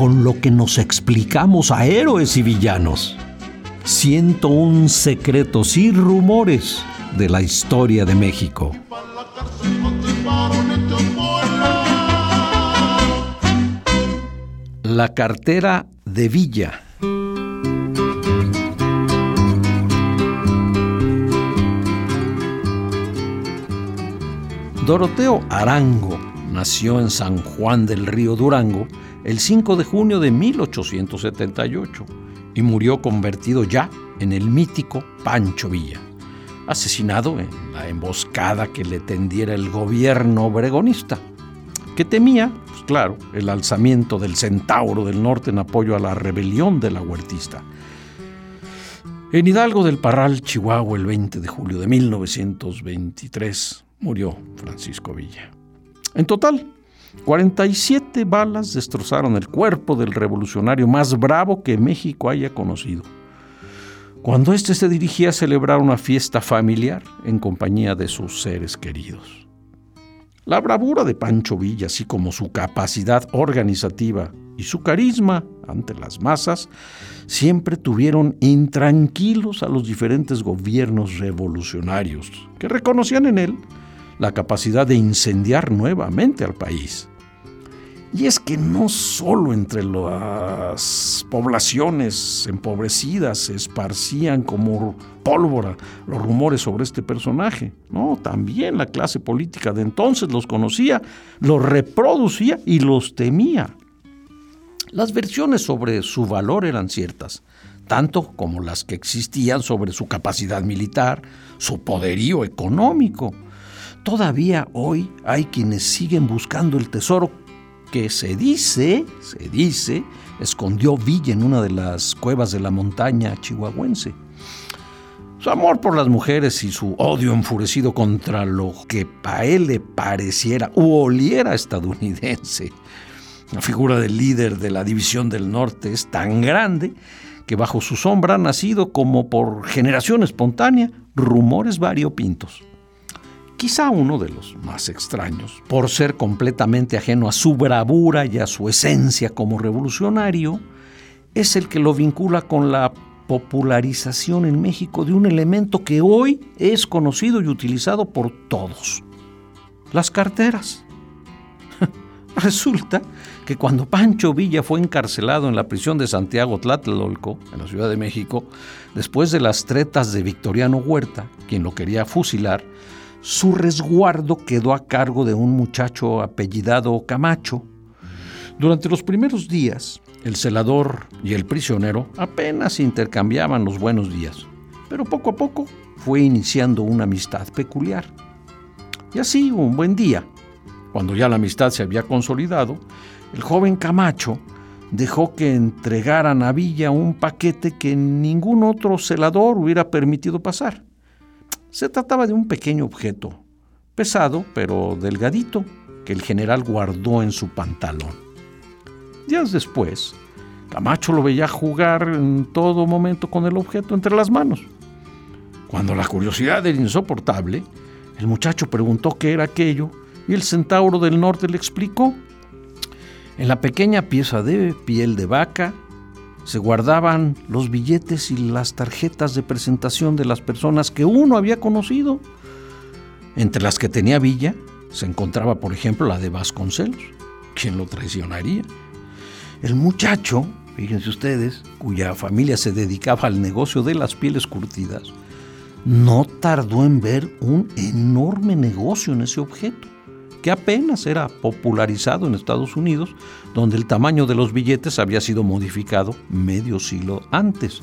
con lo que nos explicamos a héroes y villanos. 101 secretos y rumores de la historia de México. La cartera de Villa. Doroteo Arango nació en San Juan del Río Durango el 5 de junio de 1878 y murió convertido ya en el mítico Pancho Villa, asesinado en la emboscada que le tendiera el gobierno obregonista, que temía, pues claro, el alzamiento del Centauro del Norte en apoyo a la rebelión de la huertista. En Hidalgo del Parral, Chihuahua, el 20 de julio de 1923, murió Francisco Villa. En total, 47 balas destrozaron el cuerpo del revolucionario más bravo que México haya conocido. Cuando éste se dirigía a celebrar una fiesta familiar en compañía de sus seres queridos. La bravura de Pancho Villa, así como su capacidad organizativa y su carisma ante las masas, siempre tuvieron intranquilos a los diferentes gobiernos revolucionarios, que reconocían en él la capacidad de incendiar nuevamente al país. Y es que no solo entre las poblaciones empobrecidas se esparcían como pólvora los rumores sobre este personaje, no, también la clase política de entonces los conocía, los reproducía y los temía. Las versiones sobre su valor eran ciertas, tanto como las que existían sobre su capacidad militar, su poderío económico, Todavía hoy hay quienes siguen buscando el tesoro que se dice, se dice, escondió Villa en una de las cuevas de la montaña chihuahuense. Su amor por las mujeres y su odio enfurecido contra lo que a él le pareciera u oliera estadounidense. La figura del líder de la División del Norte es tan grande que bajo su sombra han nacido como por generación espontánea rumores variopintos. Quizá uno de los más extraños, por ser completamente ajeno a su bravura y a su esencia como revolucionario, es el que lo vincula con la popularización en México de un elemento que hoy es conocido y utilizado por todos, las carteras. Resulta que cuando Pancho Villa fue encarcelado en la prisión de Santiago Tlatelolco, en la Ciudad de México, después de las tretas de Victoriano Huerta, quien lo quería fusilar, su resguardo quedó a cargo de un muchacho apellidado Camacho. Durante los primeros días, el celador y el prisionero apenas intercambiaban los buenos días, pero poco a poco fue iniciando una amistad peculiar. Y así, un buen día, cuando ya la amistad se había consolidado, el joven Camacho dejó que entregaran a Villa un paquete que ningún otro celador hubiera permitido pasar. Se trataba de un pequeño objeto, pesado pero delgadito, que el general guardó en su pantalón. Días después, Camacho lo veía jugar en todo momento con el objeto entre las manos. Cuando la curiosidad era insoportable, el muchacho preguntó qué era aquello y el centauro del norte le explicó. En la pequeña pieza de piel de vaca se guardaban los billetes y las tarjetas de presentación de las personas que uno había conocido. Entre las que tenía Villa se encontraba, por ejemplo, la de Vasconcelos, quien lo traicionaría. El muchacho, fíjense ustedes, cuya familia se dedicaba al negocio de las pieles curtidas, no tardó en ver un enorme negocio en ese objeto que apenas era popularizado en Estados Unidos, donde el tamaño de los billetes había sido modificado medio siglo antes.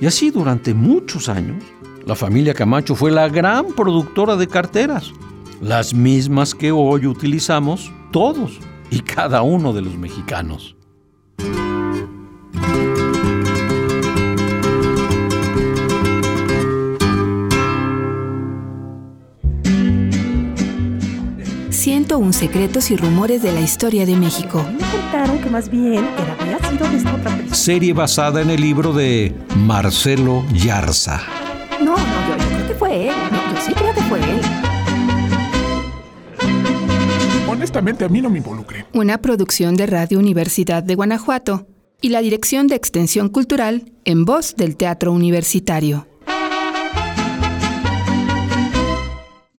Y así durante muchos años, la familia Camacho fue la gran productora de carteras, las mismas que hoy utilizamos todos y cada uno de los mexicanos. 101 secretos y rumores de la historia de México. Me contaron que más bien era, había sido de esta otra persona. Serie basada en el libro de Marcelo Yarza. No, no, yo, yo creo que fue él. No, yo sí creo que fue él. Honestamente, a mí no me involucré. Una producción de Radio Universidad de Guanajuato y la Dirección de Extensión Cultural en voz del Teatro Universitario.